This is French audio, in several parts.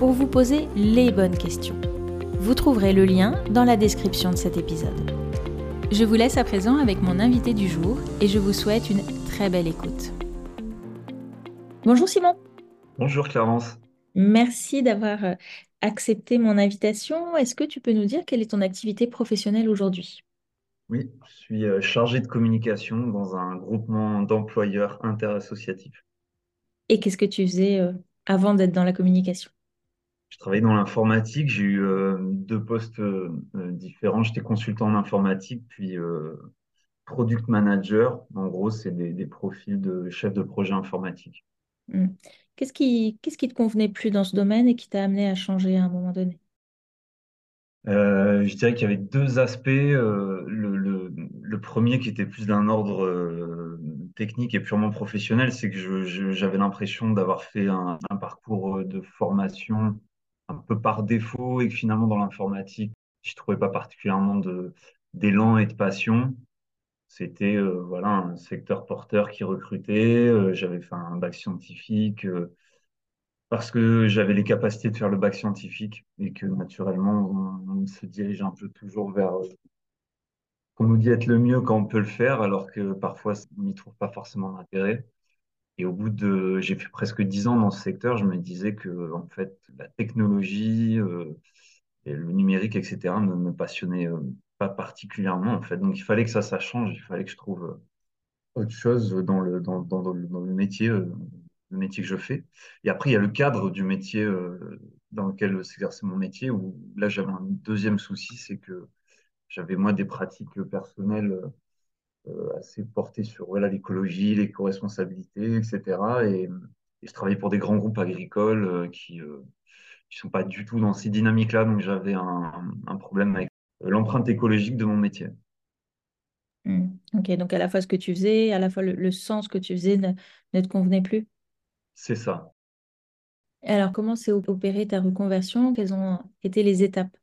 pour vous poser les bonnes questions. Vous trouverez le lien dans la description de cet épisode. Je vous laisse à présent avec mon invité du jour et je vous souhaite une très belle écoute. Bonjour Simon. Bonjour Clarence. Merci d'avoir euh, accepté mon invitation. Est-ce que tu peux nous dire quelle est ton activité professionnelle aujourd'hui? Oui, je suis euh, chargé de communication dans un groupement d'employeurs interassociatifs. Et qu'est-ce que tu faisais euh, avant d'être dans la communication? Je travaillais dans l'informatique, j'ai eu euh, deux postes euh, différents. J'étais consultant en informatique, puis euh, product manager. En gros, c'est des, profils de chef de projet informatique. Hmm. Qu'est-ce qui, qu'est-ce qui te convenait plus dans ce domaine et qui t'a amené à changer à un moment donné? Je dirais qu'il y avait deux aspects. Le, le, premier qui était plus d'un ordre technique et purement professionnel, c'est que j'avais l'impression d'avoir fait un, un, parcours de formation un peu par défaut et que finalement dans l'informatique, je trouvais pas particulièrement d'élan et de passion. C'était euh, voilà un secteur porteur qui recrutait. Euh, j'avais fait un bac scientifique euh, parce que j'avais les capacités de faire le bac scientifique et que naturellement on, se dirige un peu toujours vers qu'on nous dit être le mieux quand on peut le faire, alors que parfois on n'y trouve pas forcément d'intérêt. Et au bout de, j'ai fait presque dix ans dans ce secteur, je me disais que en fait la technologie, euh, et le numérique, etc., ne me passionnait euh, pas particulièrement en fait. Donc il fallait que ça, change, il fallait que je trouve euh, autre chose dans le dans, le, métier, le métier que je fais. Et après il y a le cadre du métier dans lequel s'exerce mon métier. Où là j'avais un deuxième souci, c'est que j'avais moi des pratiques personnelles assez porté sur voilà, l'écologie, l'éco-responsabilité, etc. Et, je travaillais pour des grands groupes agricoles euh, qui ne euh, sont pas du tout dans ces dynamiques-là. Donc j'avais un, un, problème avec l'empreinte écologique de mon métier. Hmm. Ok, donc à la fois ce que tu faisais, à la fois le, sens que tu faisais ne, ne te convenait plus? C'est ça. Alors comment s'est opérée ta reconversion? Quelles ont été les étapes?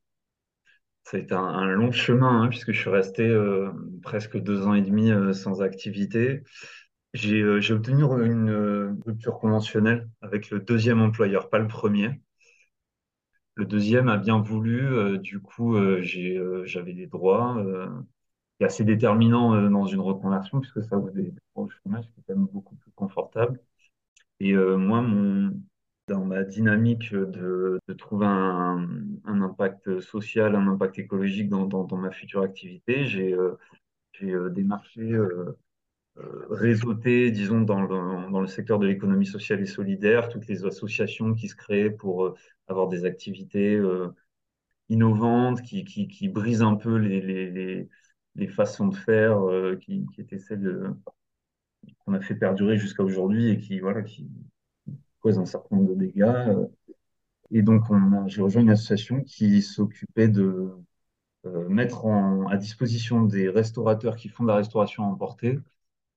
A été un, long chemin, hein, puisque je suis resté euh, presque deux ans et demi euh, sans activité. J'ai euh, obtenu une rupture conventionnelle avec le deuxième employeur, pas le premier. Le deuxième a bien voulu, du coup, j'avais des droits. c'est assez déterminant dans une reconversion, puisque ça vous droits au chômage qui est quand même beaucoup plus confortable. Et moi, mon, dans ma dynamique de, trouver un, impact social, un impact écologique dans, ma future activité, j'ai euh, euh, démarché, euh, réseauté, disons, dans le, secteur de l'économie sociale et solidaire, toutes les associations qui se créent pour avoir des activités innovantes, qui, brisent un peu les, façons de faire qui, qui étaient celles qu'on a fait perdurer jusqu'à aujourd'hui et qui, voilà, qui, cause un certain nombre de dégâts. Euh, et donc, j'ai rejoint une association qui s'occupait de euh, mettre à disposition des restaurateurs qui font de la restauration à emporter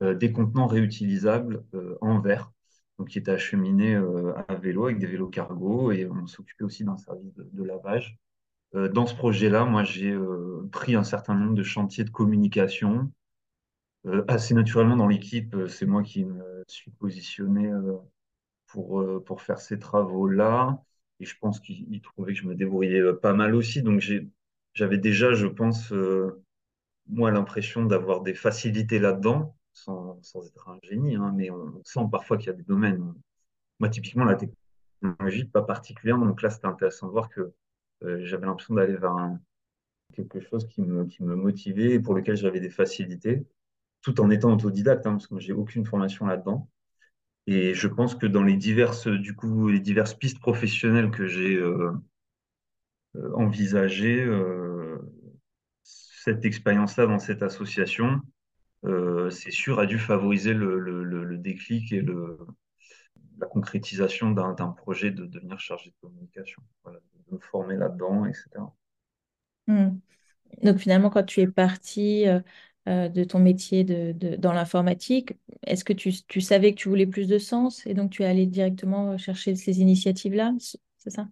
euh, des contenants réutilisables en verre, donc qui étaient acheminés à vélo avec des vélos cargo, et on s'occupait aussi d'un service de, lavage. dans ce projet-là, moi, j'ai pris un certain nombre de chantiers de communication. assez naturellement dans l'équipe, c'est moi qui me suis positionné pour, euh, pour faire ces travaux-là. Et je pense qu'il trouvait que je me débrouillais euh, pas mal aussi. Donc j'avais déjà, je pense, euh, moi, l'impression d'avoir des facilités là-dedans, sans, sans, être un génie, hein, mais on, sent parfois qu'il y a des domaines. Moi, typiquement, la technologie, pas particulièrement. Donc là, c'était intéressant de voir que j'avais l'impression d'aller vers quelque chose qui me, qui me motivait et pour lequel j'avais des facilités, tout en étant autodidacte, hein, parce que j'ai aucune formation là-dedans. Et je pense que dans les diverses, du coup, les diverses pistes professionnelles que j'ai euh, euh, envisagées, euh, cette expérience-là dans cette association, c'est sûr, a dû favoriser le, déclic et le, la concrétisation d'un projet de devenir chargé de communication, de me former là-dedans, etc. Hmm. Donc finalement, quand tu es parti de ton métier dans l'informatique, est-ce que tu, savais que tu voulais plus de sens et donc tu es allé directement chercher ces initiatives-là, c'est ça?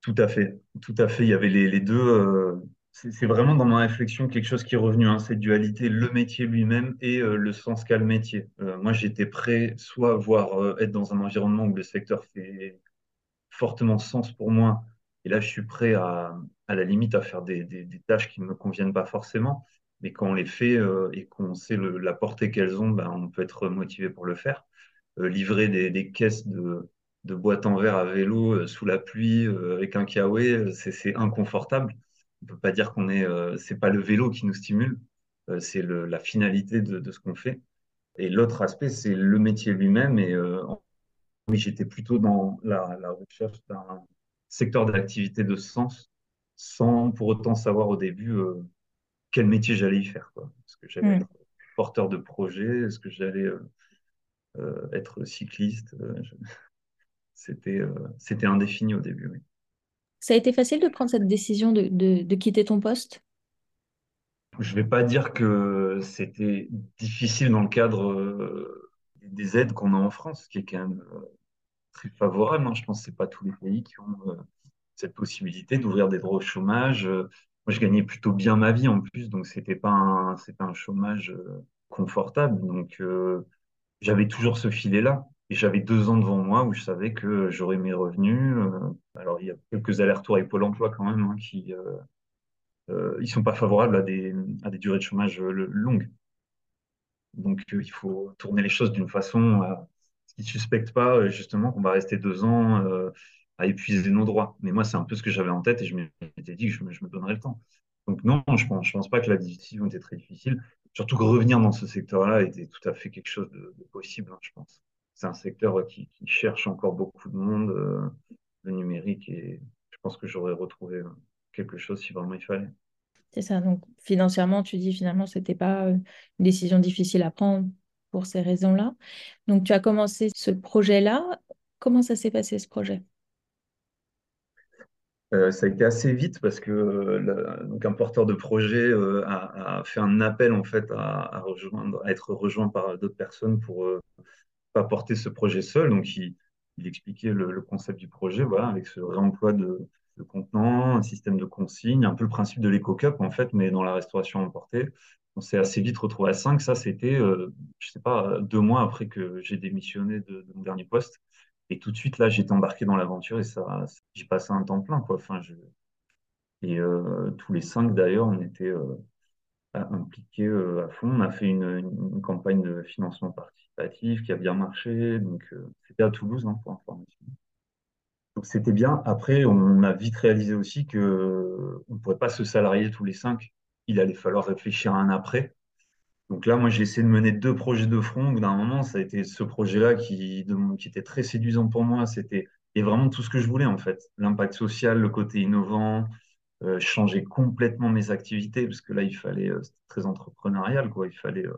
Tout à fait, tout à fait. Il y avait les, deux. euh, c'est vraiment dans ma réflexion quelque chose qui est revenu, hein, cette dualité, le métier lui-même et euh, le sens qu'a le métier. Euh, moi, j'étais prêt soit à voir euh, être dans un environnement où le secteur fait fortement sens pour moi, et là, je suis prêt à, la limite à faire des tâches qui ne me conviennent pas forcément, mais quand on les fait euh, et qu'on sait la portée qu'elles ont, ben, on peut être motivé pour le faire euh, livrer des, caisses de, boîtes en verre à vélo euh, sous la pluie avec un kawaii, euh, c'est inconfortable. On peut pas dire qu'on est, c'est pas le vélo qui nous stimule, c'est la finalité de, ce qu'on fait. Et l'autre aspect, c'est le métier lui-même. Et oui, j'étais plutôt dans la, la recherche d'un secteur d'activité de sens, sans pour autant savoir au début quel métier j'allais y faire, quoi. Est-ce que j'allais Hmm. être porteur de projet? Est-ce que j'allais euh, euh, être cycliste? Euh, je- C'était c'était indéfini au début, oui. Ça a été facile de prendre cette décision de, de- de quitter ton poste? Je vais pas dire que c'était difficile dans le cadre des aides qu'on a en France, qui est quand même très favorable. hein. Je pense que c'est pas tous les pays qui ont cette possibilité d'ouvrir des droits au chômage. Moi, je gagnais plutôt bien ma vie en plus, donc c'était pas un, c'était un chômage euh, confortable. Donc, euh, j'avais toujours ce filet-là. Et j'avais deux ans devant moi où je savais que j'aurais mes revenus. euh, alors, il y a quelques allers-retours avec Pôle emploi quand même, hein, qui, euh, ils sont pas favorables à des, à des durées de chômage longues. Donc, il faut tourner les choses d'une façon à ce qu'ils ne suspectent pas, justement, qu'on va rester deux ans à épuiser nos droits. Mais moi, c'est un peu ce que j'avais en tête et je m'étais dit que je me, je donnerais le temps. Donc, non, je pense, pense pas que la décision était très difficile. Surtout que revenir dans ce secteur-là était tout à fait quelque chose de, possible, hein, je pense. C'est un secteur qui, qui cherche encore beaucoup de monde, euh, le numérique, et je pense que j'aurais retrouvé euh, quelque chose si vraiment il fallait. C'est ça. Donc financièrement, tu dis finalement, c'était pas euh, une décision difficile à prendre pour ces raisons-là. Donc tu as commencé ce projet-là. Comment ça s'est passé ce projet? Euh, ça a été assez vite parce que euh, porteur de projet euh, a, fait un appel en fait à, être rejoint par d'autres personnes pour pas porter ce projet seul. Donc il, expliquait le, concept du projet, voilà, avec ce réemploi de, contenants, un système de consigne, un peu le principe de l'éco-cup en fait, mais dans la restauration emportée. On s'est assez vite retrouvé à 5. Ça, c'était, je sais pas, deux mois après que j'ai démissionné de mon dernier poste. Et tout de suite, là, j'étais embarqué dans l'aventure et ça, j'ai passé un temps plein, quoi. Enfin, je, et euh, tous les cinq, d'ailleurs, on était euh, impliqués euh, à fond. On a fait une, campagne de financement participatif qui a bien marché. Donc, c'était à Toulouse, hein, pour information. Donc, c'était bien. Après, on a vite réalisé aussi que on ne pourrait pas se salarier tous les cinq. Il allait falloir réfléchir à un après. Donc là, moi, j'ai essayé de mener deux projets de front. Au d'un moment, ça a été ce projet-là qui, était très séduisant pour moi. C'était et vraiment tout ce que je voulais, en fait. L'impact social, le côté innovant, euh, changer complètement mes activités, parce que là, il fallait, euh, c'était très entrepreneurial, quoi. Il fallait euh,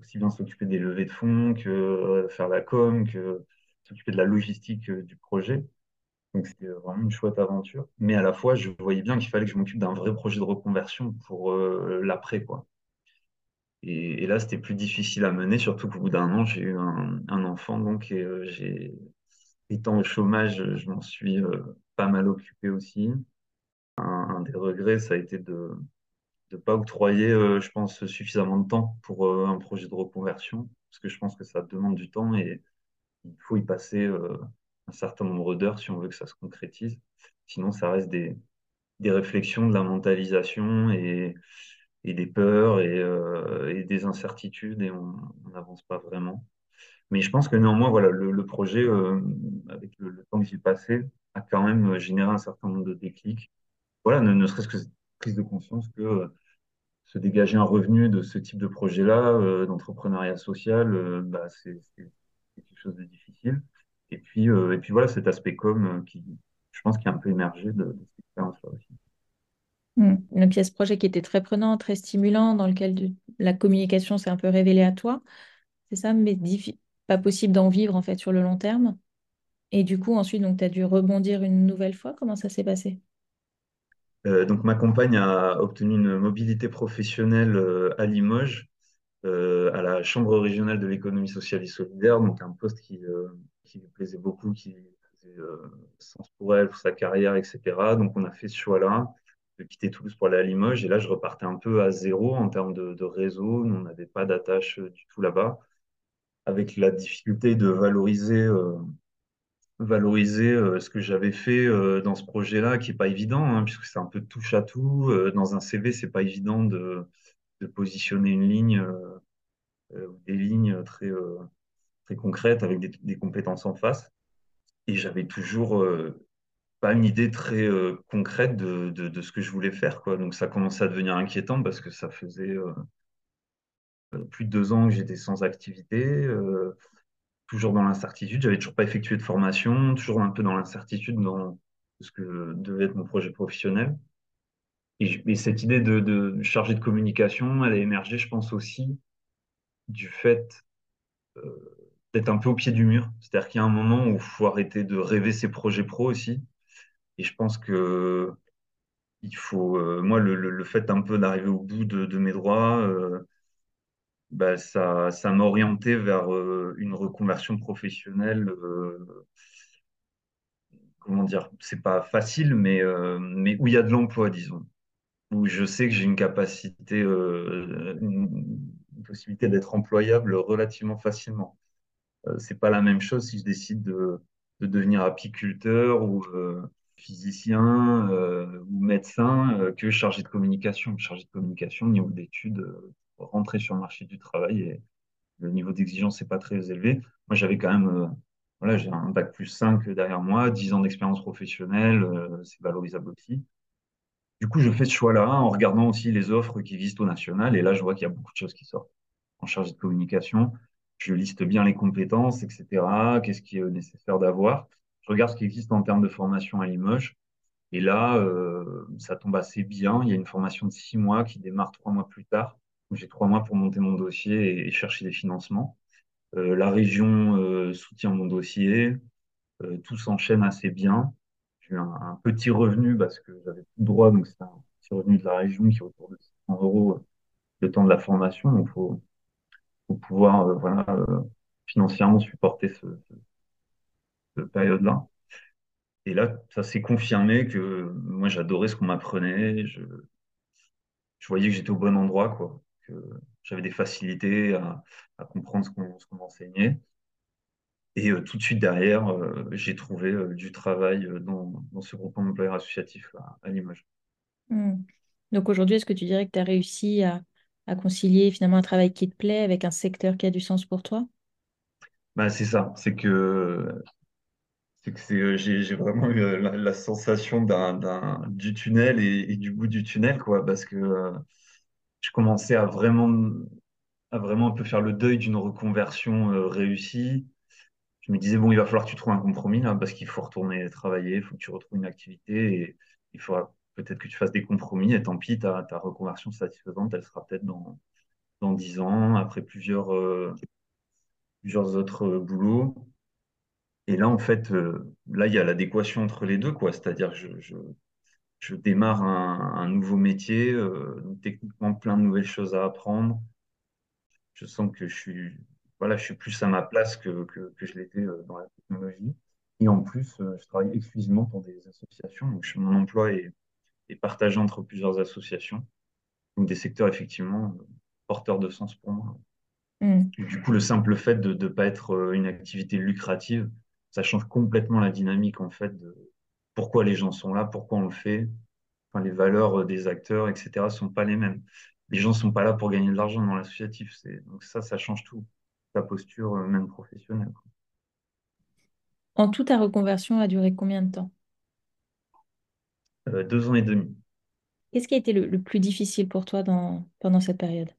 aussi bien s'occuper des levées de fonds que faire la com, que s'occuper de la logistique du projet. Donc, c'était vraiment une chouette aventure. Mais à la fois, je voyais bien qu'il fallait que je m'occupe d'un vrai projet de reconversion pour l'après, quoi. Et, là, c'était plus difficile à mener, surtout qu'au bout d'un an, j'ai eu un, enfant, donc et, euh, étant au chômage, je m'en suis euh, pas mal occupé aussi. Un, des regrets, ça a été de ne pas octroyer, euh, je pense, suffisamment de temps pour un projet de reconversion, parce que je pense que ça demande du temps et il faut y passer un certain nombre d'heures si on veut que ça se concrétise. Sinon, ça reste des, des réflexions, de la mentalisation et, et des peurs et, euh, des incertitudes et on n'avance pas vraiment. Mais je pense que néanmoins, voilà, le, projet, euh, avec le, temps que j'y passé, a quand même généré un certain nombre de déclics. Voilà, ne, serait-ce que cette prise de conscience que euh, se dégager un revenu de ce type de projet-là, euh, d'entrepreneuriat social, euh, bah, c'est quelque chose de difficile. Et puis, euh, et puis voilà, cet aspect com euh, qui, je pense, qui a un peu émergé de, de cette expérience-là aussi. Hmm. Donc il y a ce projet qui était très prenant, très stimulant, dans lequel la communication s'est un peu révélée à toi. C'est ça, mais pas possible d'en vivre en fait sur le long terme. Et du coup, ensuite, tu as dû rebondir une nouvelle fois. Comment ça s'est passé? Euh, donc ma compagne a obtenu une mobilité professionnelle euh, à Limoges, euh, à la Chambre régionale de l'économie sociale et solidaire, donc un poste qui, qui lui plaisait beaucoup, qui faisait sens pour elle, pour sa carrière, etc. Donc on a fait ce choix-là de quitter Toulouse pour aller à Limoges. Et là, je repartais un peu à zéro en termes de, réseau. On n'avait pas d'attache du tout là-bas, avec la difficulté de valoriser valoriser euh, ce que j'avais fait euh, dans ce projet-là, qui est pas évident, hein, puisque c'est un peu touche à tout. Euh, dans un CV, c'est pas évident de, de positionner une ligne des lignes très, très concrètes avec des compétences en face. Et j'avais toujours pas une idée très concrète de, de, ce que je voulais faire. Quoi. Donc ça commençait à devenir inquiétant parce que ça faisait plus de deux ans que j'étais sans activité toujours dans l'incertitude. J'avais toujours pas effectué de formation, toujours un peu dans l'incertitude dans ce que devait être mon projet professionnel. Et, cette idée de, de chargé de communication, elle a émergé, je pense aussi, du fait euh, d'être un peu au pied du mur. C'est-à-dire qu'il y a un moment où il faut arrêter de rêver ses projets pro aussi. Et je pense que il faut, euh, moi, le, le, fait un peu d'arriver au bout de, de mes droits, euh, bah, ça, ça m'a orienté vers euh, une reconversion professionnelle. Comment dire, c'est pas facile, mais, mais où il y a de l'emploi, disons. Où je sais que j'ai une capacité, une, possibilité d'être employable relativement facilement. c'est pas la même chose si je décide de, de devenir apiculteur ou physicien ou médecin que chargé de communication. Chargé de communication, niveau d'études, rentrer sur le marché du travail et le niveau d'exigence n'est pas très élevé. Moi, j'avais quand même, euh, voilà, j'ai un bac plus 5 derrière moi, 10 ans d'expérience professionnelle, euh, c'est valorisable aussi. Du coup, je fais ce choix-là en regardant aussi les offres qui visent au national. Et là, je vois qu'il y a beaucoup de choses qui sortent en charge de communication. Je liste bien les compétences, etc. Qu'est-ce qui est nécessaire d'avoir. Je regarde ce qui existe en termes de formation à Limoges. Et là, euh, ça tombe assez bien. Il y a une formation de six mois qui démarre trois mois plus tard j'ai trois mois pour monter mon dossier et, chercher des financements. Euh, la région euh, soutient mon dossier. Euh, tout s'enchaîne assez bien. J'ai eu un, petit revenu parce que j'avais tout droit, donc c'est un petit revenu de la région qui est autour de 600 euros le temps de la formation. Donc, il faut, pouvoir voilà, financièrement supporter ce, cette période-là. Et là, ça s'est confirmé que moi, j'adorais ce qu'on m'apprenait. Je, je voyais que j'étais au bon endroit, quoi que j'avais des facilités à, comprendre ce qu'on m'enseignait. Et euh, tout de suite derrière, euh, j'ai trouvé euh, du travail dans, ce groupe d'employeurs associatif à, Limoges. Hmm. Donc aujourd'hui, est-ce que tu dirais que tu as réussi à, concilier finalement un travail qui te plaît avec un secteur qui a du sens pour toi? Bah, C'est ça, c'est que, que j'ai vraiment eu la, sensation du tunnel et, du bout du tunnel, quoi, parce que je commençais à vraiment, à vraiment un peu faire le deuil d'une reconversion euh, réussie. Je me disais, bon, il va falloir que tu trouves un compromis là, parce qu'il faut retourner travailler, il faut que tu retrouves une activité et il faudra peut-être que tu fasses des compromis. Et tant pis, ta, ta reconversion satisfaisante, elle sera peut-être dans, dans 10 ans, après plusieurs, euh, plusieurs autres euh, boulots. Et là, en fait, là, il y a l'adéquation entre les deux, quoi. C'est-à-dire, je, je, je démarre un, nouveau métier, euh, techniquement plein de nouvelles choses à apprendre. Je sens que je suis, voilà, je suis plus à ma place que, que, que je l'étais euh, dans la technologie. Et en plus, euh, je travaille exclusivement pour des associations. Donc, mon emploi est, est, partagé entre plusieurs associations. Donc, des secteurs effectivement porteurs de sens pour moi. Mm. Du coup, le simple fait de ne pas être une activité lucrative, ça change complètement la dynamique en fait de, pourquoi les gens sont là, pourquoi on le fait. Enfin, les valeurs euh, des acteurs, etc., sont pas les mêmes. Les gens sont pas là pour gagner de l'argent dans l'associatif. Donc ça, ça change tout. Ta posture, euh, même professionnelle. En tout, ta reconversion a duré combien de temps? Euh, Deux ans et demi. Qu'est-ce qui a été le, plus difficile pour toi dans, pendant cette période?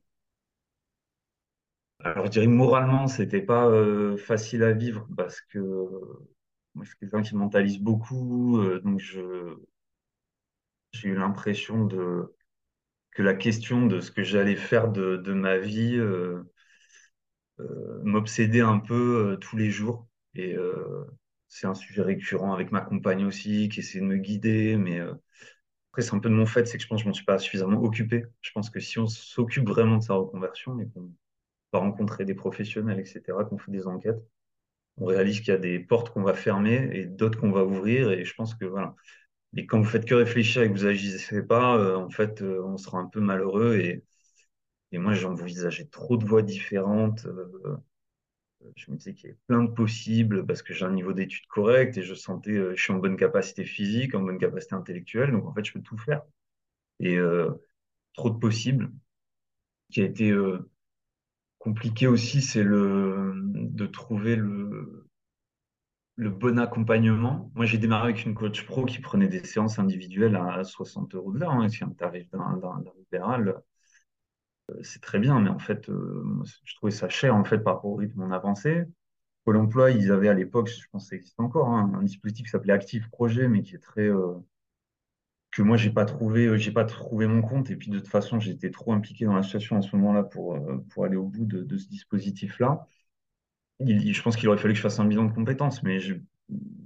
Alors, je dirais moralement, c'était pas facile à vivre parce que moi, je suis quelqu'un qui mentalise beaucoup, euh, donc j'ai eu l'impression de, que la question de ce que j'allais faire de, ma vie euh, euh, m'obsédait un peu tous les jours. Et c'est un sujet récurrent avec ma compagne aussi, qui essaie de me guider. Mais après, c'est un peu de mon fait, c'est que je pense que je m'en suis pas suffisamment occupé. Je pense que si on s'occupe vraiment de sa reconversion va rencontrer des professionnels, etc., qu'on fait des enquêtes, on réalise qu'il y a des portes qu'on va fermer et d'autres qu'on va ouvrir. Et je pense que voilà. Et quand vous faites que réfléchir et que vous agissez pas, en fait, on sera un peu malheureux. Et, et moi, j'envisageais trop de voies différentes. Je me disais qu'il y avait plein de possibles parce que j'ai un niveau d'études correct et je sentais, euh, je suis en bonne capacité physique, en bonne capacité intellectuelle, donc en fait, je peux tout faire. Et euh, trop de possibles. Qui a été euh, compliqué aussi, c'est le de trouver le le bon accompagnement. Moi, j'ai démarré avec une coach pro qui prenait des séances individuelles à 60 euros de l'heure, hein, c'est un tarif d'un libéral c'est très bien, mais en fait, euh, je trouvais ça cher en fait par rapport au rythme on avançait. Pôle emploi, ils avaient à l'époque, je pense que ça existe encore, hein, un dispositif qui s'appelait Active Projet, mais qui est très euh, que moi j'ai pas trouvé, euh, j'ai pas trouvé mon compte. Et puis de toute façon, j'étais trop impliqué dans la situation en ce moment-là pour pour aller au bout de, ce dispositif-là. je pense qu'il aurait fallu que je fasse un bilan de compétences, mais je,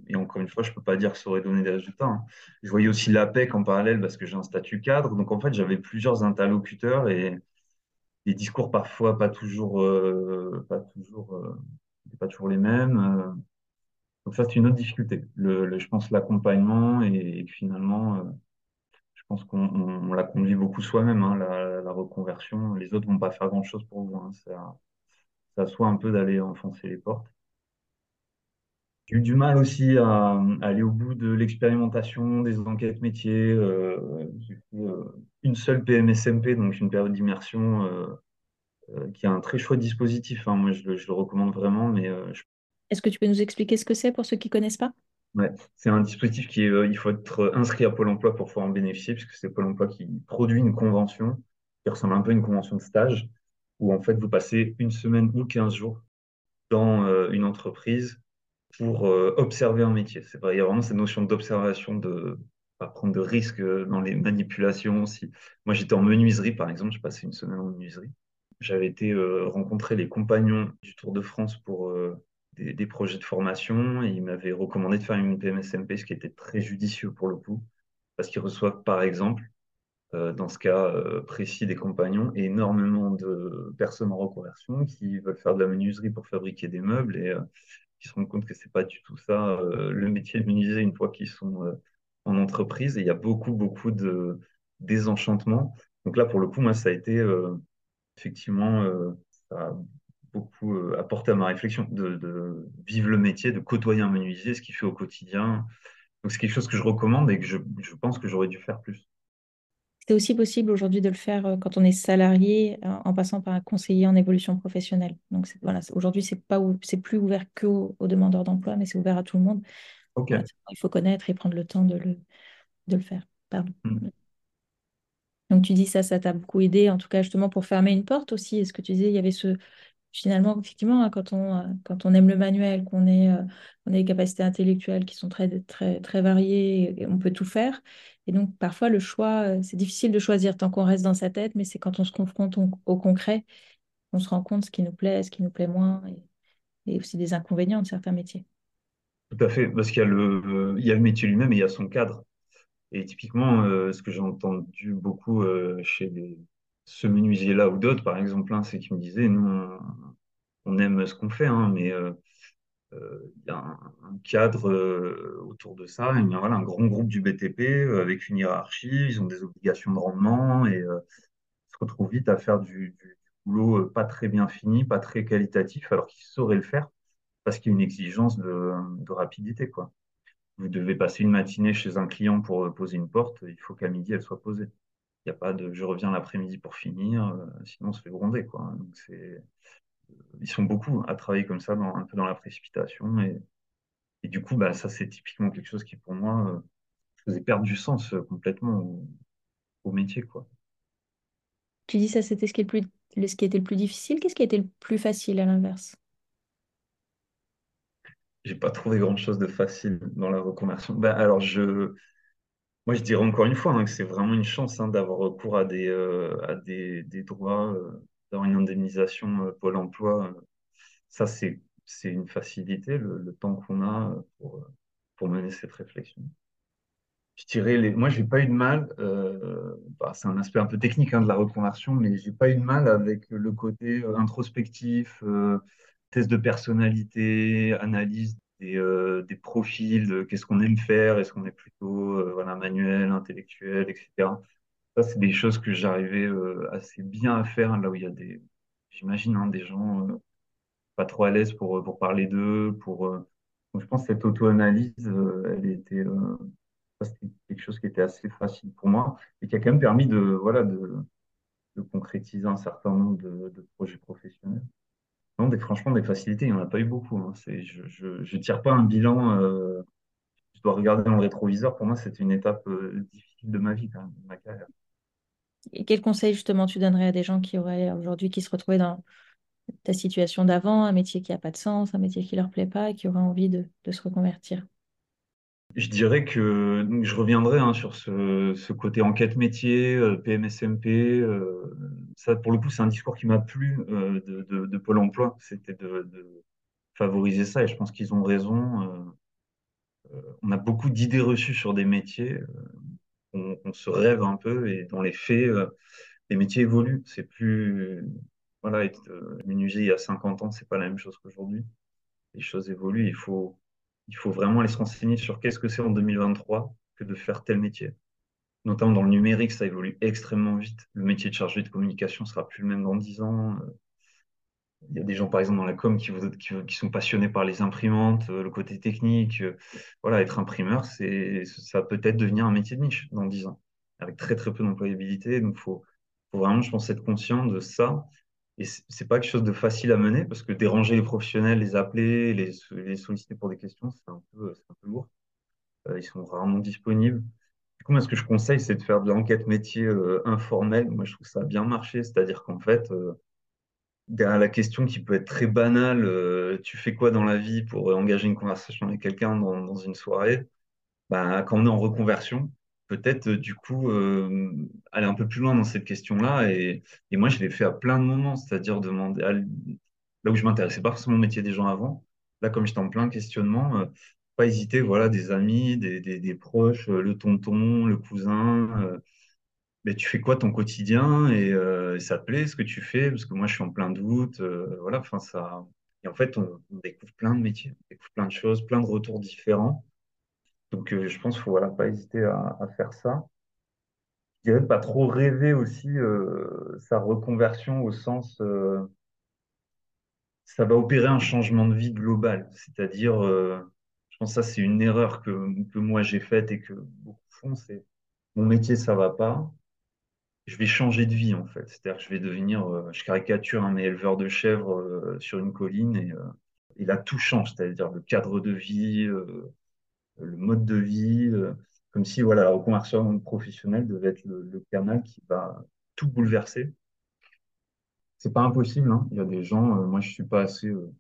et encore une fois, je peux pas dire que ça aurait donné des résultats. Hein. Je voyais aussi l'APEC en parallèle parce que j'ai un statut cadre. Donc en fait, j'avais plusieurs interlocuteurs et des discours parfois pas toujours, euh, pas toujours, euh, pas toujours les mêmes. Euh. Donc ça, c'est une autre difficulté. Le, je pense l'accompagnement et, finalement, je pense qu'on l'a conduit beaucoup soi-même, hein, la, reconversion. Les autres vont pas faire grand-chose pour vous. Hein. Ça, ça soit un peu d'aller enfoncer les portes. J'ai eu du mal aussi à, aller au bout de l'expérimentation, des enquêtes métiers. j'ai fait une seule PMSMP, donc une période d'immersion euh, euh, qui a un très chouette dispositif. Hein. Moi, je le, recommande vraiment. Euh, Est-ce que tu peux nous expliquer ce que c'est pour ceux qui ne connaissent pas? C'est un dispositif qui est, il faut être inscrit à Pôle Emploi pour pouvoir en bénéficier, puisque c'est Pôle Emploi qui produit une convention qui ressemble un peu à une convention de stage, où en fait vous passez une semaine ou 15 jours dans une entreprise pour observer un métier. C'est il y a vraiment cette notion d'observation, de pas prendre de risques euh, dans les manipulations. Moi, j'étais en menuiserie, par exemple, j'ai passé une semaine en menuiserie. J'avais été euh, rencontrer les compagnons du Tour de France pour euh, des, projets de formation et ils m'avaient recommandé de faire une PMSMP, ce qui était très judicieux pour le coup, parce qu'ils reçoivent, par exemple, dans ce cas précis des compagnons, énormément de personnes en reconversion qui veulent faire de la menuiserie pour fabriquer des meubles et qui se rendent compte que c'est pas du tout ça le métier de menuisier une fois qu'ils sont en entreprise et il y a beaucoup, beaucoup de désenchantement. Donc là, pour le coup, moi, ça a été euh, effectivement, euh, beaucoup euh, apporté à ma réflexion de, vivre le métier, de côtoyer un menuisier, ce qu'il fait au quotidien. Donc c'est quelque chose que je recommande et que je, je pense que j'aurais dû faire plus. C'est aussi possible aujourd'hui de le faire quand on est salarié en passant par un conseiller en évolution professionnelle. Donc voilà, aujourd'hui, c'est pas c'est plus ouvert que aux demandeurs d'emploi, mais c'est ouvert à tout le monde il faut connaître et prendre le temps de le, de le faire. Pardon. Mm. Donc tu dis ça, ça t'a beaucoup aidé, en tout cas justement pour fermer une porte aussi. Est-ce que tu disais, il y avait ce... Finalement, effectivement, hein, quand, on, euh, quand on aime le manuel, qu'on est, euh, des capacités intellectuelles qui sont très, très, très variées, on peut tout faire. Et donc parfois, le choix, euh, c'est difficile de choisir tant qu'on reste dans sa tête, mais c'est quand on se confronte au, concret, on se rend compte ce qui nous plaît, ce qui nous plaît moins, et, aussi des inconvénients de certains métiers. Tout à fait, parce qu'il y a le, y a le métier lui-même et il y a son cadre. Et typiquement, ce que j'ai entendu beaucoup chez ce menuisier-là ou d'autres, par exemple, hein, c'est qu'ils me disaient, nous, on, aime ce qu'on fait, hein, mais euh, il y a un, cadre autour de ça. Et bien, voilà, un grand groupe du BTP avec une hiérarchie, ils ont des obligations de rendement et se retrouvent vite à faire du, boulot pas très bien fini, pas très qualitatif, alors qu'ils sauraient le faire parce qu'il y a une exigence de, rapidité. Vous devez passer une matinée chez un client pour poser une porte, il faut qu'à midi, elle soit posée. Il n'y a pas de je reviens l'après-midi pour finir, euh, sinon on se fait gronder. Quoi. Donc ils sont beaucoup à travailler comme ça, dans, un peu dans la précipitation. Et, et du coup, bah, ça, c'est typiquement quelque chose qui, pour moi, euh, faisait perdre du sens euh, complètement au, métier. Quoi. Tu dis ça, c'était ce qui, est plus, ce qui était le plus difficile. Qu'est-ce qui a été le plus facile à l'inverse? J'ai pas trouvé grand-chose de facile dans la reconversion. Ben, alors, je, moi, je dirais encore une fois hein, que c'est vraiment une chance hein, d'avoir recours à des, euh, des, droits, euh, d'avoir une indemnisation euh, Pôle emploi. Ça, c'est une facilité le, temps qu'on a pour, mener cette réflexion. Je dirais, moi, j'ai pas eu de mal, euh, bah, c'est un aspect un peu technique hein, de la reconversion, mais j'ai pas eu de mal avec le côté euh, introspectif, euh, test de personnalité, analyse des, des profils, qu'est-ce qu'on aime faire, est-ce qu'on est plutôt voilà, manuel, intellectuel, etc. Ça, c'est des choses que j'arrivais assez bien à faire, là où il y a des, j'imagine, hein, des gens pas trop à l'aise pour, pour parler d'eux, pour... Donc, je pense que cette auto-analyse, elle était c'était quelque chose qui était assez facile pour moi et qui a quand même permis de, voilà, de, de concrétiser un certain nombre de, de projets professionnels. Franchement, des facilités, il n'y en a pas eu beaucoup. Hein. Je ne tire pas un bilan, euh, je dois regarder dans le rétroviseur. Pour moi, c'était une étape euh, difficile de ma vie, quand même, de ma carrière. Et quel conseil, justement, tu donnerais à des gens qui auraient aujourd'hui, qui se retrouvaient dans ta situation d'avant, un métier qui n'a pas de sens, un métier qui ne leur plaît pas et qui auraient envie de se reconvertir? Je dirais que je reviendrai hein, sur ce, côté enquête métier, euh, PMSMP. Euh, ça, pour le coup, c'est un discours qui m'a plu euh, de, Pôle emploi. C'était de, favoriser ça et je pense qu'ils ont raison. on a beaucoup d'idées reçues sur des métiers. On, se rêve un peu et dans les faits, les métiers évoluent. C'est plus. Voilà, être il y a 50 ans, c'est pas la même chose qu'aujourd'hui. Les choses évoluent. Il faut il faut vraiment aller se renseigner sur qu'est-ce que c'est en 2023 que de faire tel métier. Notamment dans le numérique, ça évolue extrêmement vite. Le métier de chargé de communication sera plus le même dans 10 ans. Il y a des gens, par exemple, dans la com qui, sont passionnés par les imprimantes, euh, le côté technique. Euh, voilà, être imprimeur, ça peut être devenir un métier de niche dans 10 ans, avec très très peu d'employabilité. Donc, il faut, faut, vraiment, je pense, être conscient de ça et c'est pas quelque chose de facile à mener parce que déranger les professionnels, les appeler, les, les solliciter pour des questions, c'est un peu, un peu lourd. Euh, ils sont rarement disponibles. Du coup, moi, ce que je conseille, c'est de faire de l'enquête métier euh, informelle. Moi, je trouve que ça a bien marché. C'est-à-dire qu'en fait, euh, derrière la question qui peut être très banale, tu fais quoi dans la vie pour engager une conversation avec quelqu'un dans, dans, une soirée? Bah, Quand on est en reconversion, peut-être euh, du coup euh, aller un peu plus loin dans cette question-là. Et, moi, je l'ai fait à plein de moments, c'est-à-dire demander là où je m'intéressais pas forcément au métier des gens avant. Là, comme j'étais en plein questionnement, euh, pas hésiter, voilà, des amis, des proches, le tonton, le cousin. mais tu fais quoi ton quotidien? Et, ça te plaît ce que tu fais? Parce que moi je suis en plein doute voilà enfin ça et en fait on, on, découvre plein de métiers on découvre plein de choses plein de retours différents donc, euh, je pense qu'il faut voilà, pas hésiter à, faire ça. Je dirais pas trop rêver aussi euh, sa reconversion au sens euh, ça va opérer un changement de vie global. C'est-à-dire, je pense que ça, c'est une erreur que, que moi j'ai faite et que beaucoup font, c'est mon métier, ça va pas. Je vais changer de vie, en fait. C'est-à-dire que je vais devenir, je caricature, un éleveur de chèvres sur une colline et, et là, tout change. C'est-à-dire le cadre de vie, le mode de vie, euh, comme si voilà, la reconversion professionnelle devait être le, canal qui va tout bouleverser. C'est pas impossible. Hein. Il y a des gens, euh, moi je suis pas assez, euh,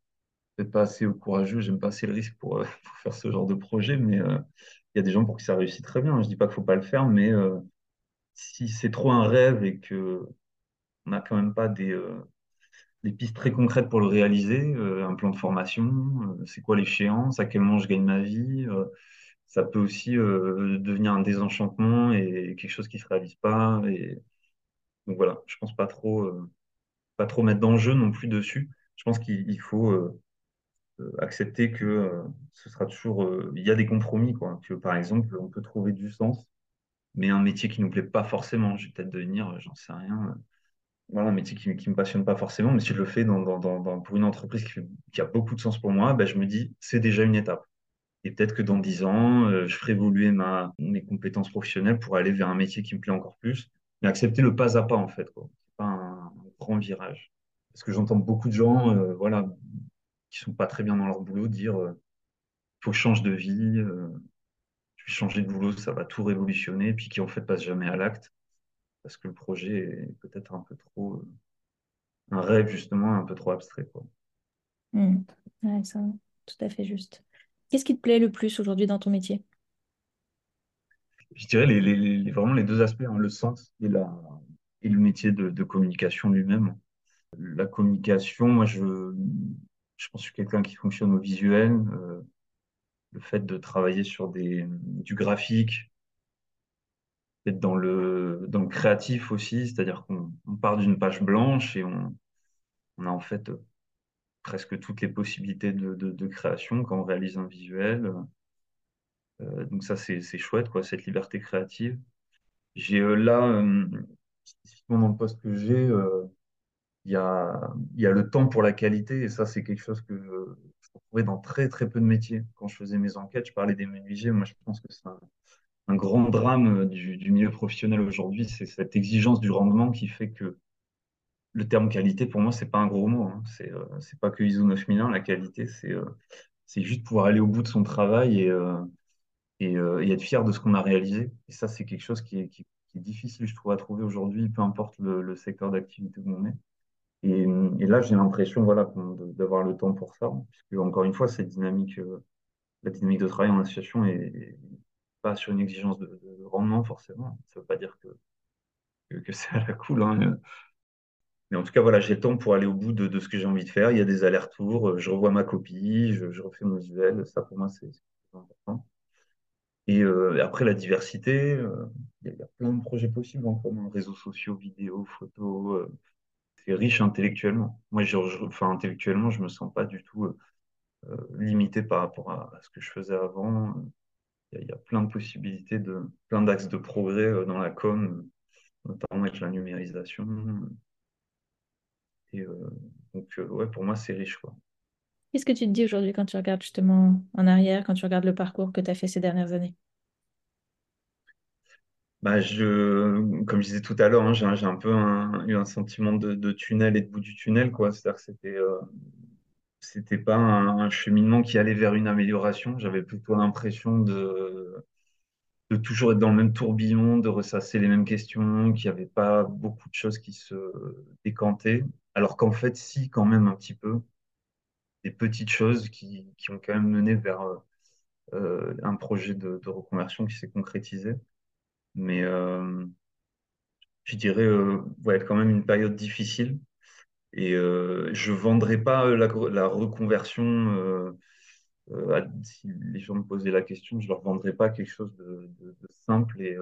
pas assez courageux, j'aime pas assez le risque pour, pour, faire ce genre de projet, mais il y a des gens pour qui ça réussit très bien. Je dis pas qu'il faut pas le faire, mais si c'est trop un rêve et que on n'a quand même pas des, des pistes très concrètes pour le réaliser, un plan de formation, c'est quoi l'échéance, à quel moment je gagne ma vie, ça peut aussi euh, devenir un désenchantement et quelque chose qui ne se réalise pas. Et... Donc voilà, je pense pas trop, euh, pas trop mettre d'enjeu non plus dessus. Je pense qu'il faut euh, accepter que ce sera toujours. Il y a des compromis, quoi. Que par exemple, on peut trouver du sens, mais un métier qui ne nous plaît pas forcément. Je vais peut-être devenir, j'en sais rien. Voilà, un métier qui ne me passionne pas forcément, mais si je le fais pour une entreprise qui, a beaucoup de sens pour moi, ben, je me dis, c'est déjà une étape. Et peut-être que dans dix ans, euh, je ferai évoluer mes compétences professionnelles pour aller vers un métier qui me plaît encore plus. Mais accepter le pas à pas, en fait. Ce n'est pas un, grand virage. Parce que j'entends beaucoup de gens euh, voilà, qui sont pas très bien dans leur boulot dire il euh, faut changer de vie, je vais changer de boulot, ça va tout révolutionner, puis qui en fait passent jamais à l'acte. Parce que le projet est peut-être un peu trop. un rêve, justement, un peu trop abstrait. Quoi. Mmh. ça, tout à fait juste. Qu'est-ce qui te plaît le plus aujourd'hui dans ton métier? Je dirais les, vraiment les deux aspects, hein, le sens et, la, et le métier de, communication lui-même. La communication, moi, je, je pense que je suis quelqu'un qui fonctionne au visuel. le fait de travailler sur des, du graphique, d'être dans le, dans le créatif aussi, c'est-à-dire qu'on part d'une page blanche et on, on a en fait presque toutes les possibilités de, de, création quand on réalise un visuel. Euh, donc ça, c'est chouette, quoi, cette liberté créative. J'ai euh, là, euh, spécifiquement dans le poste que j'ai, il y a, y a le temps pour la qualité, et ça, c'est quelque chose que je, retrouvais dans très très peu de métiers. Quand je faisais mes enquêtes, je parlais des menuisiers. Moi, je pense que c'est grand drame du, du milieu professionnel aujourd'hui, c'est cette exigence du rendement qui fait que le terme qualité, pour moi, c'est pas un gros mot. Hein. C'est euh, pas que ISO 9001. La qualité, c'est euh, c'est juste pouvoir aller au bout de son travail et, euh, et, être fier de ce qu'on a réalisé. Et ça, c'est quelque chose qui est, difficile, je trouve, à trouver aujourd'hui, peu importe le, secteur d'activité où on est. Et, et là, j'ai l'impression voilà, d'avoir le temps pour ça, puisque, encore une fois, cette dynamique, la dynamique de travail en association est, pas sur une exigence de, rendement, forcément. Ça ne veut pas dire que, que, c'est à la cool. Hein. Mais en tout cas, voilà, j'ai le temps pour aller au bout de, ce que j'ai envie de faire. Il y a des allers-retours, euh, je revois ma copie, je, refais mon visuel. Ça, pour moi, c'est important. Et euh, après, la diversité, euh, il y, a plein de projets possibles en commun, réseaux sociaux, vidéos, photos. c'est riche intellectuellement. Moi, enfin, intellectuellement, je me sens pas du tout limité par rapport à, ce que je faisais avant. Il y, a plein de possibilités, de, plein d'axes de progrès dans la com, notamment avec la numérisation. Et euh, donc, euh, ouais, pour moi, c'est riche, quoi. Qu'est-ce que tu te dis aujourd'hui quand tu regardes justement en arrière, quand tu regardes le parcours que tu as fait ces dernières années? Bah, je, comme je disais tout à l'heure, hein, j'ai un peu eu un sentiment de, tunnel et de bout du tunnel, quoi. C'est-à-dire que c'était euh, c'était pas un, cheminement qui allait vers une amélioration. J'avais plutôt l'impression de, de toujours être dans le même tourbillon, de ressasser les mêmes questions, qu'il n'y avait pas beaucoup de choses qui se décantaient. Alors qu'en fait, si, quand même un petit peu, des petites choses qui, ont quand même mené vers euh, un projet de, reconversion qui s'est concrétisé. Mais euh, je dirais, euh, être quand même une période difficile. Et euh, je ne vendrai pas la, reconversion. si les gens me posaient la question, je ne leur vendrai pas quelque chose de, simple et,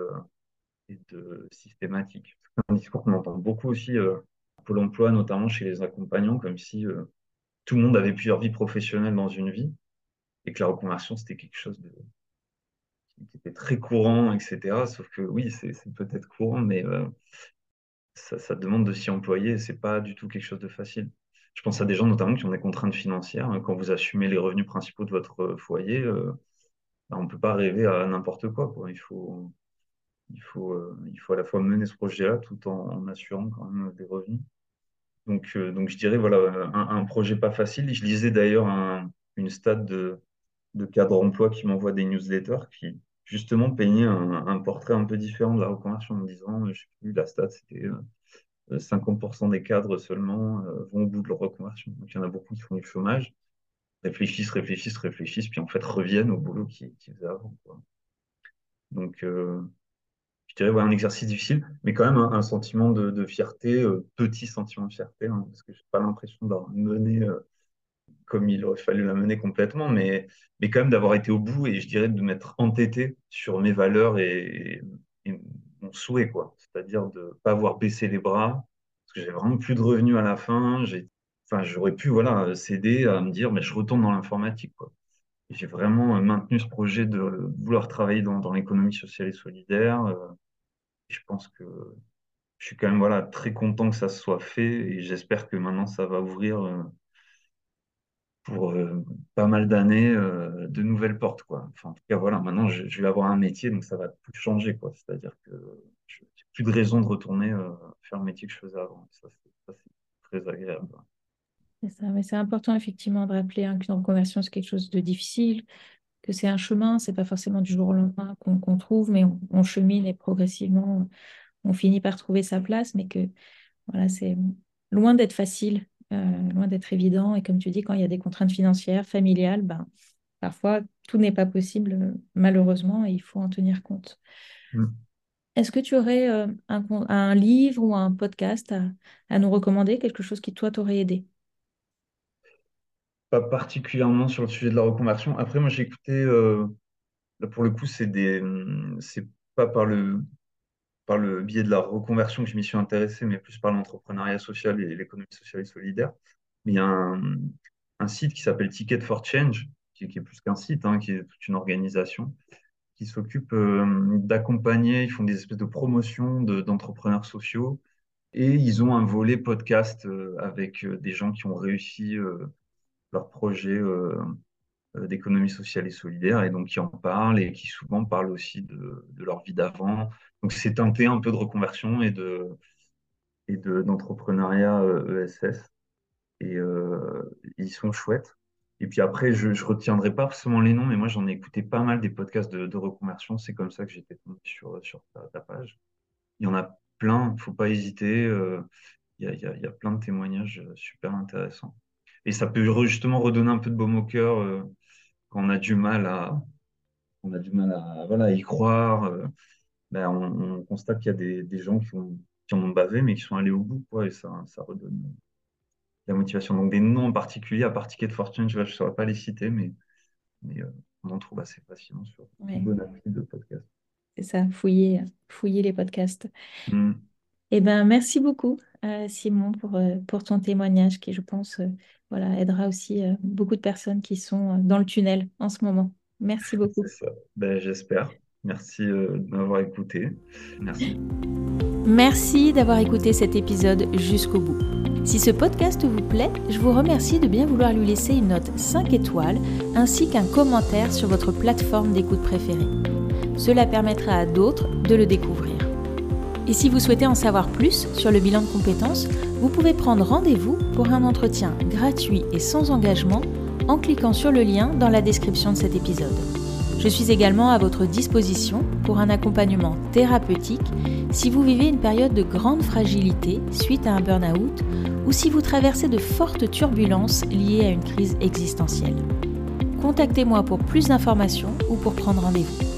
de systématique. C'est un discours qu'on entend beaucoup aussi Pôle emploi, notamment chez les accompagnants, comme si euh, tout le monde avait plusieurs vies professionnelles dans une vie et que la reconversion, c'était quelque chose qui était très courant, etc. Sauf que oui, c'est peut-être courant, mais euh, ça, demande de s'y employer c'est pas du tout quelque chose de facile. Je pense à des gens notamment qui ont des contraintes financières. Quand vous assumez les revenus principaux de votre foyer, euh, bah, on ne peut pas rêver à n'importe quoi. Il faut, il faut, il faut à la fois mener ce projet-là tout en, assurant quand même des revenus. Donc, euh, donc je dirais, voilà, un, projet pas facile. Je lisais d'ailleurs une stade de, de cadre emploi qui m'envoie des newsletters qui, justement, peignait un, portrait un peu différent de la reconversion en me disant, je sais plus, la stade, c'était 50% euh, des cadres seulement euh, vont au bout de leur reconversion. Donc, il y en a beaucoup qui font du chômage, réfléchissent, réfléchissent, réfléchissent, puis en fait reviennent au boulot qu'ils faisaient avant. Donc, dirais un exercice difficile, mais quand même un, sentiment de, fierté, euh, petit sentiment de fierté, hein, parce que je n'ai pas l'impression d'avoir mené euh, comme il aurait fallu la mener complètement, mais, mais quand même d'avoir été au bout et je dirais de m'être entêté sur mes valeurs et, mon souhait, quoi. C'est-à-dire de ne pas avoir baissé les bras, parce que j'ai vraiment plus de revenus à la fin. Enfin, j'aurais pu voilà, céder à me dire, mais je retourne dans l'informatique, quoi. J'ai vraiment maintenu ce projet de vouloir travailler dans, dans l'économie sociale et solidaire, euh, je pense que je suis quand même voilà, très content que ça se soit fait et j'espère que maintenant ça va ouvrir euh, pour euh, pas mal d'années euh, de nouvelles portes. Quoi. Enfin, en tout cas, voilà, maintenant je, vais avoir un métier, donc ça va tout changer. Quoi. C'est-à-dire que je n'ai plus de raison de retourner faire le métier que je faisais avant. Ça, c'est très agréable. C'est mais c'est important effectivement de rappeler hein, qu'une reconversion, c'est quelque chose de difficile, que c'est un chemin, c'est pas forcément du jour au lendemain qu'on trouve, mais on, chemine et progressivement on finit par trouver sa place, mais que voilà, c'est loin d'être facile, euh, loin d'être évident. Et comme tu dis, quand il y a des contraintes financières, familiales, ben, parfois tout n'est pas possible, malheureusement, et il faut en tenir compte. Mm. Est-ce que tu aurais euh, un, livre ou un podcast à, à nous recommander, quelque chose qui, toi, t'aurait aidé? Pas particulièrement sur le sujet de la reconversion. Après, moi, j'ai écouté, euh, là, pour le coup, c'est des, c'est pas par le, par le biais de la reconversion que je m'y suis intéressé, mais plus par l'entrepreneuriat social et l'économie sociale et solidaire. Il y a un, site qui s'appelle Ticket for Change, qui, est plus qu'un site, hein, qui est toute une organisation, qui s'occupe euh, d'accompagner, ils font des espèces de promotions d'entrepreneurs sociaux, et ils ont un volet podcast euh, avec euh, des gens qui ont réussi leur projet d'économie sociale et solidaire, et donc qui en parlent, et qui souvent parlent aussi de leur vie d'avant. Donc c'est teinté un peu de reconversion et de et d'entrepreneuriat ESS. Et euh, ils sont chouettes. Et puis après, je ne retiendrai pas forcément les noms, mais moi, j'en ai écouté pas mal des podcasts de, reconversion. C'est comme ça que j'étais tombé sur, sur ta, page. Il y en a plein, il ne faut pas hésiter. Euh, il y, a, y, a, plein de témoignages euh, super intéressants. Et ça peut justement redonner un peu de baume au cœur quand on a du mal à, on a du mal à voilà, y croire. Ben on, constate qu'il y a des, des gens qui, ont, qui en ont bavé, mais qui sont allés au bout. Quoi, et ça, ça redonne, la motivation. Donc des noms en particulier, à part Ticket for Change, je ne saurais pas les citer, mais, mais euh, on en trouve assez facilement sur une bonne appli de podcast. C'est ça, fouiller, fouiller les podcasts. Mm. Eh ben, merci beaucoup, euh, Simon, pour, euh, pour ton témoignage qui, je pense, voilà, aidera aussi beaucoup de personnes qui sont dans le tunnel en ce moment. Merci beaucoup. Ben, J'espère. Merci de m'avoir écouté. Merci. Merci d'avoir écouté cet épisode jusqu'au bout. Si ce podcast vous plaît, je vous remercie de bien vouloir lui laisser une note 5 étoiles ainsi qu'un commentaire sur votre plateforme d'écoute préférée. Cela permettra à d'autres de le découvrir. Et si vous souhaitez en savoir plus sur le bilan de compétences, vous pouvez prendre rendez-vous pour un entretien gratuit et sans engagement en cliquant sur le lien dans la description de cet épisode. Je suis également à votre disposition pour un accompagnement thérapeutique si vous vivez une période de grande fragilité suite à un burn-out ou si vous traversez de fortes turbulences liées à une crise existentielle. Contactez-moi pour plus d'informations ou pour prendre rendez-vous.